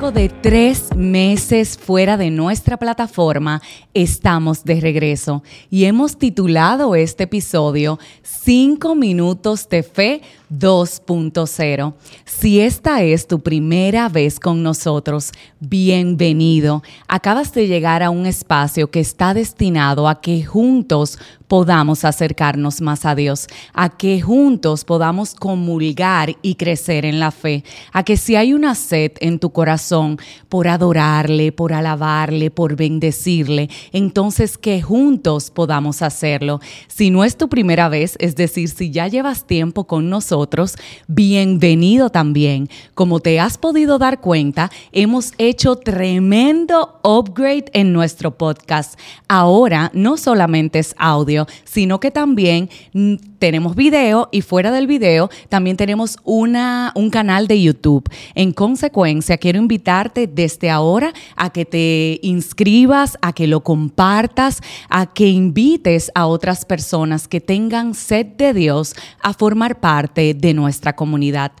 De tres meses fuera de nuestra plataforma, estamos de regreso y hemos titulado este episodio 5 minutos de fe 2.0. Si esta es tu primera vez con nosotros, bienvenido. Acabas de llegar a un espacio que está destinado a que juntos podamos acercarnos más a Dios, a que juntos podamos comulgar y crecer en la fe, a que si hay una sed en tu corazón por adorarle, por alabarle, por bendecirle, entonces que juntos podamos hacerlo. Si no es tu primera vez, es decir, si ya llevas tiempo con nosotros, bienvenido también. Como te has podido dar cuenta, hemos hecho tremendo upgrade en nuestro podcast. Ahora no solamente es audio, sino que también mm, tenemos video y fuera del video también tenemos una, un canal de YouTube. En consecuencia, quiero invitarte desde ahora a que te inscribas, a que lo compartas, a que invites a otras personas que tengan sed de Dios a formar parte de nuestra comunidad.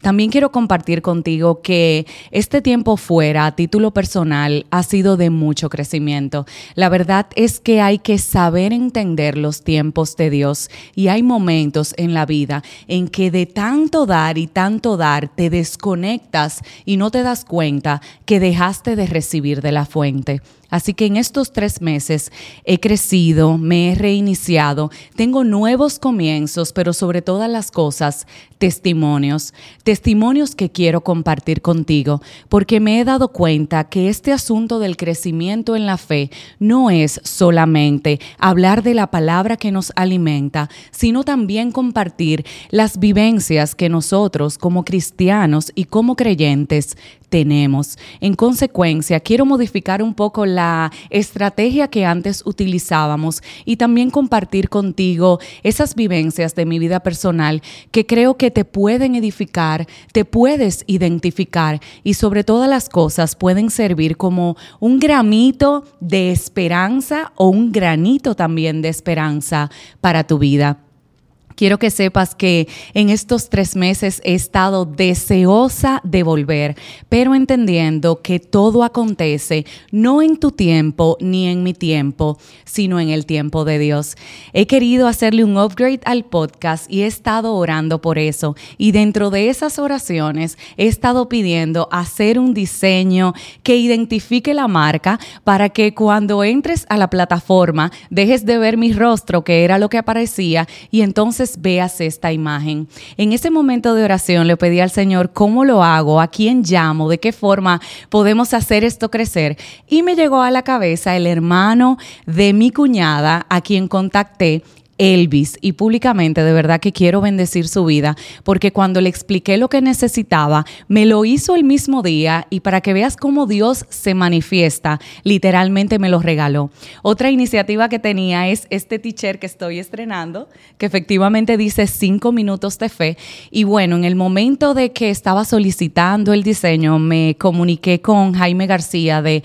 También quiero compartir contigo que este tiempo fuera, a título personal, ha sido de mucho crecimiento. La verdad es que hay que saber entender los tiempos de Dios y hay momentos en la vida en que de tanto dar y tanto dar te desconectas y no te das cuenta que dejaste de recibir de la fuente. Así que en estos tres meses he crecido, me he reiniciado, tengo nuevos comienzos, pero sobre todas las cosas, testimonios, testimonios que quiero compartir contigo, porque me he dado cuenta que este asunto del crecimiento en la fe no es solamente hablar de la palabra que nos alimenta, sino también compartir las vivencias que nosotros como cristianos y como creyentes tenemos. En consecuencia, quiero modificar un poco la estrategia que antes utilizábamos y también compartir contigo esas vivencias de mi vida personal que creo que te pueden edificar, te puedes identificar y sobre todas las cosas pueden servir como un gramito de esperanza o un granito también de esperanza para tu vida. Quiero que sepas que en estos tres meses he estado deseosa de volver, pero entendiendo que todo acontece no en tu tiempo ni en mi tiempo, sino en el tiempo de Dios. He querido hacerle un upgrade al podcast y he estado orando por eso. Y dentro de esas oraciones he estado pidiendo hacer un diseño que identifique la marca para que cuando entres a la plataforma dejes de ver mi rostro, que era lo que aparecía, y entonces veas esta imagen. En ese momento de oración le pedí al Señor cómo lo hago, a quién llamo, de qué forma podemos hacer esto crecer. Y me llegó a la cabeza el hermano de mi cuñada, a quien contacté Elvis y públicamente de verdad que quiero bendecir su vida porque cuando le expliqué lo que necesitaba, me lo hizo el mismo día y para que veas cómo Dios se manifiesta, literalmente me lo regaló. Otra iniciativa que tenía es este teacher que estoy estrenando, que efectivamente dice cinco minutos de fe. Y bueno, en el momento de que estaba solicitando el diseño, me comuniqué con Jaime García de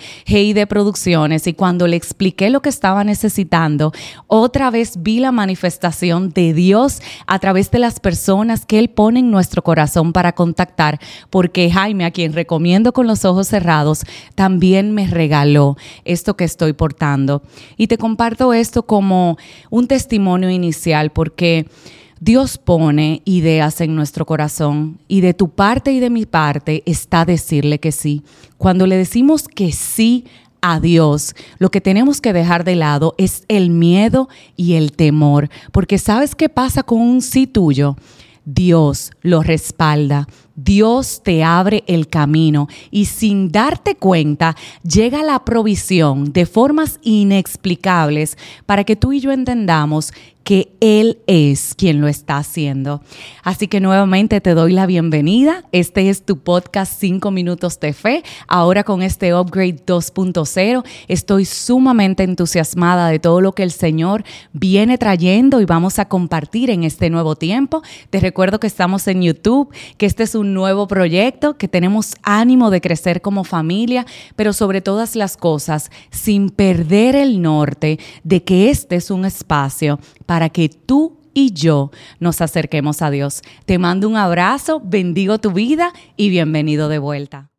de Producciones y cuando le expliqué lo que estaba necesitando, otra vez vi la manifestación de Dios a través de las personas que Él pone en nuestro corazón para contactar, porque Jaime, a quien recomiendo con los ojos cerrados, también me regaló esto que estoy portando. Y te comparto esto como un testimonio inicial, porque... Dios pone ideas en nuestro corazón y de tu parte y de mi parte está decirle que sí. Cuando le decimos que sí a Dios, lo que tenemos que dejar de lado es el miedo y el temor, porque ¿sabes qué pasa con un sí tuyo? Dios lo respalda, Dios te abre el camino y sin darte cuenta llega la provisión de formas inexplicables para que tú y yo entendamos que Él es quien lo está haciendo. Así que nuevamente te doy la bienvenida. Este es tu podcast 5 minutos de fe. Ahora con este upgrade 2.0 estoy sumamente entusiasmada de todo lo que el Señor viene trayendo y vamos a compartir en este nuevo tiempo. Te recuerdo que estamos en YouTube, que este es un nuevo proyecto, que tenemos ánimo de crecer como familia, pero sobre todas las cosas, sin perder el norte de que este es un espacio para que tú y yo nos acerquemos a Dios. Te mando un abrazo, bendigo tu vida y bienvenido de vuelta.